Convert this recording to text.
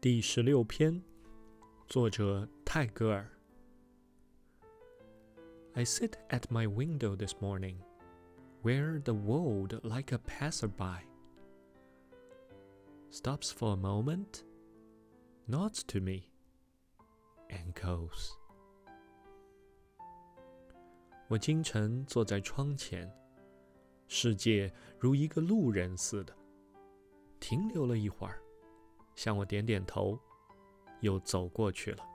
第十六篇，作者泰戈尔。I sit at my window this morning, where the world, like a passerby, stops for a moment, nods to me, and goes. 我清晨坐在窗前，世界如一个路人似的，停留了一会儿。 向我点点头，又走过去了。